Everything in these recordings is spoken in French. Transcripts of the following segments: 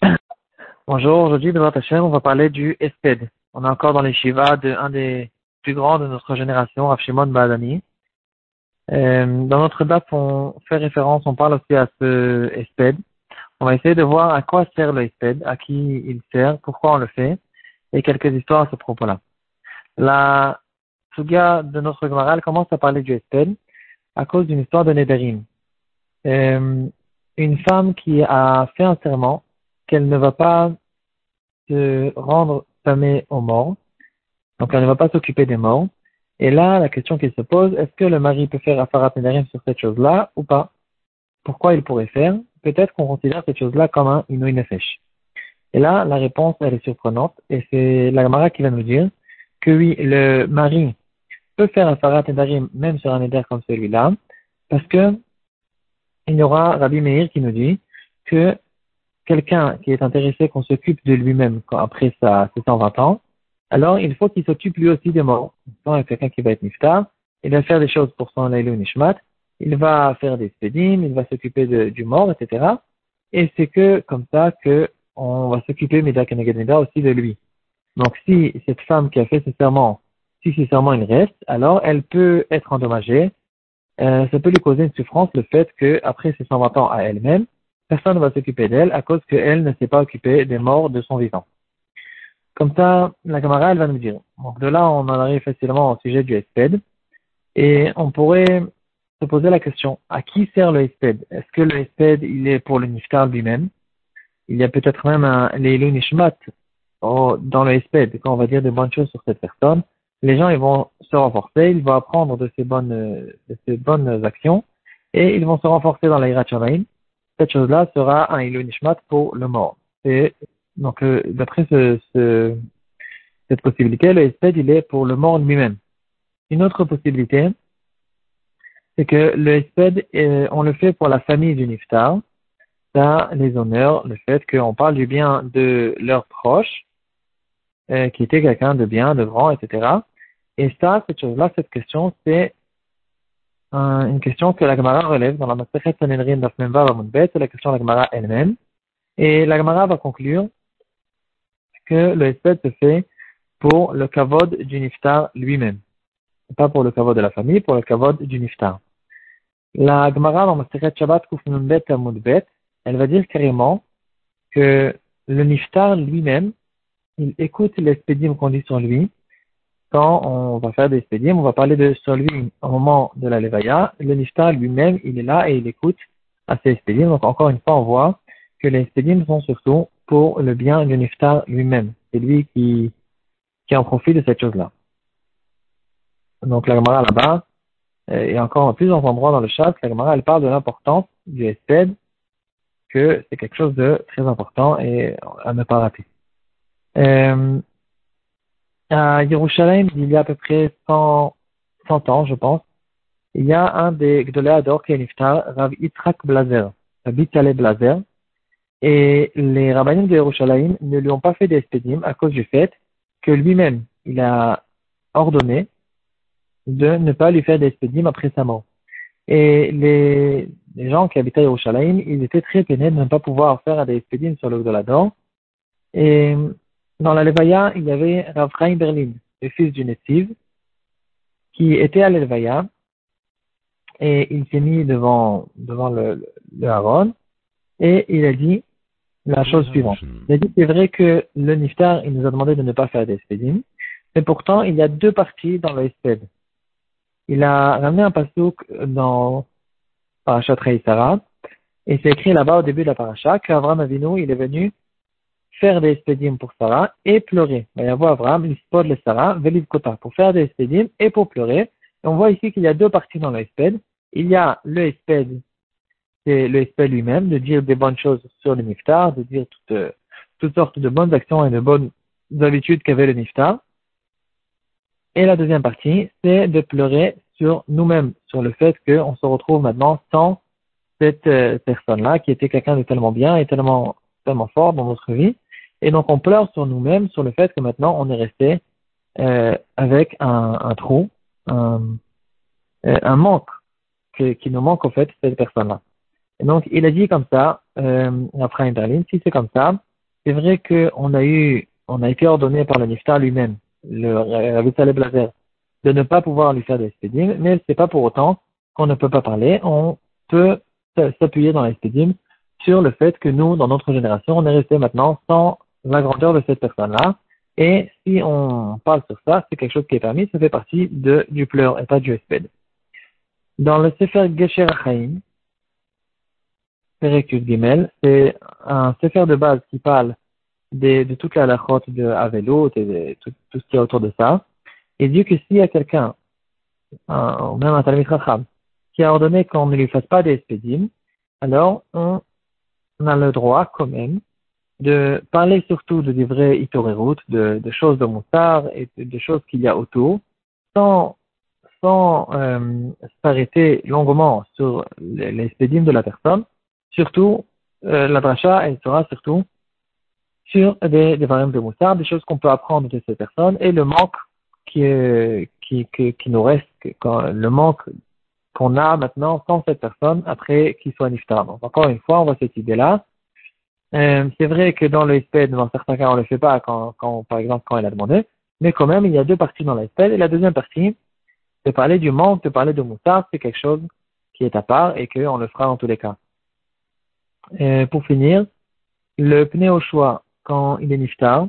Bonjour, aujourd'hui, on va parler du Esped. On est encore dans les Shiva de un des plus grands de notre génération, Rav Shimon Badani. Euh, dans notre date, on fait référence, on parle aussi à ce Esped. On va essayer de voir à quoi sert le Esped, à qui il sert, pourquoi on le fait, et quelques histoires à ce propos-là. La Suga de notre Gemara commence à parler du Esped à cause d'une histoire de Nederim. Euh, une femme qui a fait un serment qu'elle ne va pas se rendre famée aux morts, donc elle ne va pas s'occuper des morts. Et là, la question qui se pose, est-ce que le mari peut faire Afarat Nedarim sur cette chose-là ou pas? Pourquoi il pourrait faire? Peut-être qu'on considère cette chose-là comme un Inouï. Et là, la réponse, elle est surprenante, et c'est la Gemara qui va nous dire que oui, le mari peut faire Afarat Nedarim même sur un Neder comme celui-là, parce que il y aura Rabbi Meir qui nous dit que quelqu'un qui est intéressé qu'on s'occupe de lui-même après sa, ses 120 ans, alors il faut qu'il s'occupe lui aussi des morts. Quand quelqu'un qui va être niftar, il va faire des choses pour son Lailou Nishmat, il va faire des spédim, il va s'occuper du mort, etc. Et c'est que comme ça que on va s'occuper Mida aussi de lui. Donc si cette femme qui a fait ce serment, si ce serment il reste, alors elle peut être endommagée euh, ça peut lui causer une souffrance le fait qu'après ses 120 ans à elle-même, personne ne va s'occuper d'elle à cause qu'elle ne s'est pas occupée des morts de son vivant. Comme ça, la camarade elle va nous dire. Donc de là, on en arrive facilement au sujet du SPED. Et on pourrait se poser la question, à qui sert le SPED Est-ce que le SPED, il est pour le niftar lui-même? Il y a peut-être même un Leilu Nishmat oh, dans le SPED, quand on va dire de bonnes choses sur cette personne les gens ils vont se renforcer, ils vont apprendre de ces bonnes, de ces bonnes actions et ils vont se renforcer dans l'Aïra Shamaim. Cette chose-là sera un Ilu Nishmat pour le mort. Et donc, euh, d'après ce, ce, cette possibilité, le Esped, il est pour le mort lui-même. Une autre possibilité, c'est que le Esped, euh, on le fait pour la famille du Niftar. Ça, les honneurs, le fait qu'on parle du bien de leurs proches, euh, qui était quelqu'un de bien, de grand, etc. Et ça, cette chose-là, cette question, c'est euh, une question que la Gemara relève dans la Masachet Sanhedrin d'Afmenva c'est la question de la Gemara elle-même. Et la Gemara va conclure que le espèce se fait pour le kavod du niftar lui-même. Pas pour le kavod de la famille, pour le kavod du niftar. La Gemara dans Masachet Shabbat Kufnunbet Bet, elle va dire carrément que le niftar lui-même, il écoute l'expédium qu'on dit sur lui. Quand on va faire des expédiums, on va parler de sur lui au moment de la levaya. Le niftar lui-même, il est là et il écoute à ces expédiums. Donc encore une fois, on voit que les expédiums sont surtout pour le bien du niftar lui-même. C'est lui qui, qui en profite de cette chose-là. Donc la Gemara là-bas, euh, et encore en plusieurs endroits dans le chat, la Gemara elle parle de l'importance du espède, que c'est quelque chose de très important et à ne pas rater. Euh, à Yerushalayim, il y a à peu près 100, 100 ans, je pense, il y a un des Gdoléador qui est niftar, Rav Yitzhak Blazer, Rabbi Blazer, et les rabbinim de Yerushalayim ne lui ont pas fait d'espédim à cause du fait que lui-même, il a ordonné de ne pas lui faire d'espédim après sa mort. Et les, les gens qui habitaient à Yerushalayim, ils étaient très peinés de ne pas pouvoir faire des espédim sur le Gdolador. Et dans la Levaya, il y avait Rav Chaim Berlin, le fils du Netziv, qui était à l'Elvaya, et il s'est mis devant, devant le, le Haron, et il a dit la chose suivante. Il a dit, c'est vrai que le Niftar, il nous a demandé de ne pas faire des mais pourtant, il y a deux parties dans le Sped. Il a ramené un pasouk dans Parashat Sarah, et c'est écrit là-bas au début de la paracha qu'Avram Avinu, il est venu faire des espédim pour Sarah et pleurer. Il va y avoir Abraham, l'espod le Sarah, Kota, pour faire des espédim et pour pleurer. Et on voit ici qu'il y a deux parties dans le Il y a le esped, c'est le esped lui-même, de dire des bonnes choses sur le niftar, de dire toutes, toutes sortes de bonnes actions et de bonnes habitudes qu'avait le niftar. Et la deuxième partie, c'est de pleurer sur nous-mêmes, sur le fait qu'on se retrouve maintenant sans cette euh, personne-là qui était quelqu'un de tellement bien et tellement, tellement fort dans notre vie et donc on pleure sur nous-mêmes, sur le fait que maintenant on est resté euh, avec un, un trou, un, euh, un manque qui nous manque au fait cette personne-là. Et donc, il a dit comme ça, euh, après Berlin, si c'est comme ça, c'est vrai qu'on a eu, on a été ordonné par le Niftar lui-même, le Rabbi Saleh Blazer, de ne pas pouvoir lui faire des spédimes, mais c'est pas pour autant qu'on ne peut pas parler. On peut s'appuyer dans les spédimes sur le fait que nous, dans notre génération, on est resté maintenant sans la grandeur de cette personne-là. Et si on parle sur ça, c'est quelque chose qui est permis, ça fait partie de, du pleur et pas du espède. Dans le Sefer Gesher Achaim, Gimel, c'est un Sefer de base qui parle de, de toute la lachot de Avelot et de tout, tout, ce qui est autour de ça. Il dit que s'il y a quelqu'un, même un Talmud qui a ordonné qu'on ne lui fasse pas des espédimes, alors on a le droit quand même de parler surtout de des vrais de, de choses de moussard et de, choses qu'il y a autour, sans, sans euh, s'arrêter longuement sur les, les de la personne. Surtout, euh, la dracha, elle sera surtout sur des, des variantes de moussard, des choses qu'on peut apprendre de ces personnes et le manque qui, qui, qui, qui nous reste, le manque qu'on a maintenant sans cette personne après qu'il soit niftar. Donc, encore une fois, on voit cette idée-là. Euh, c'est vrai que dans le SPED, dans certains cas, on ne le fait pas quand, quand, par exemple, quand il a demandé. Mais quand même, il y a deux parties dans le SPED. Et la deuxième partie, de parler du manque, de parler de moussard, c'est quelque chose qui est à part et qu'on le fera dans tous les cas. Euh, pour finir, le pneu au choix, quand il est niftar,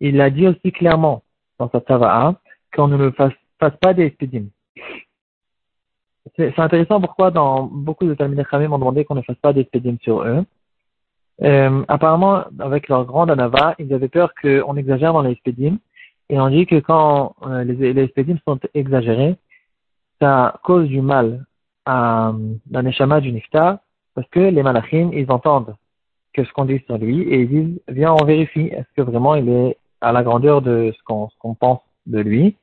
il a dit aussi clairement dans sa tava'a qu'on ne le fasse, fasse pas des spedim c'est intéressant pourquoi dans beaucoup de Talmud m'ont demandé qu'on ne fasse pas des sur eux. Euh, apparemment, avec leur grande anava, ils avaient peur qu'on exagère dans les spédimes. Et on dit que quand euh, les, les sont exagérés, ça cause du mal à, dans les du niftar, parce que les malachim, ils entendent que ce qu'on dit sur lui, et ils disent, viens, on vérifie, est-ce que vraiment il est à la grandeur de ce qu'on pense de lui,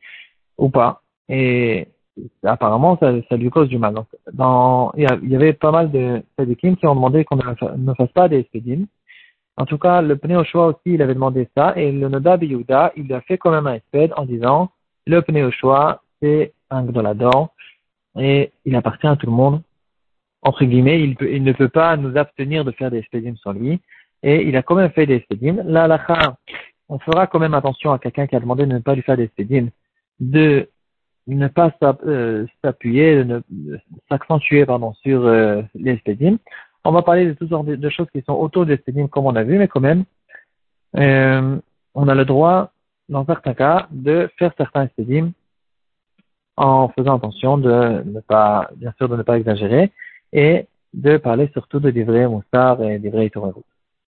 ou pas? Et apparemment, ça, ça, lui cause du mal. Donc, il y, avait pas mal de tzadikim qui ont demandé qu'on ne, fasse pas des spédimes. En tout cas, le Pneu choix aussi, il avait demandé ça, et le Noda Yehuda, il a fait quand même un espède en disant, le Pneu choix, c'est un gdolador, et il appartient à tout le monde. Entre guillemets, il, peut, il ne peut pas nous abstenir de faire des spédimes sur lui, et il a quand même fait des spédimes. Là, on fera quand même attention à quelqu'un qui a demandé de ne pas lui faire des spédimes, de ne pas euh, s'appuyer, ne s'accentuer pardon sur euh, les spédimes. On va parler de toutes sortes de, choses qui sont autour des spédimes comme on a vu, mais quand même, euh, on a le droit, dans certains cas, de faire certains spédimes en faisant attention de ne pas, bien sûr, de ne pas exagérer et de parler surtout de des vrais moussards et des vrais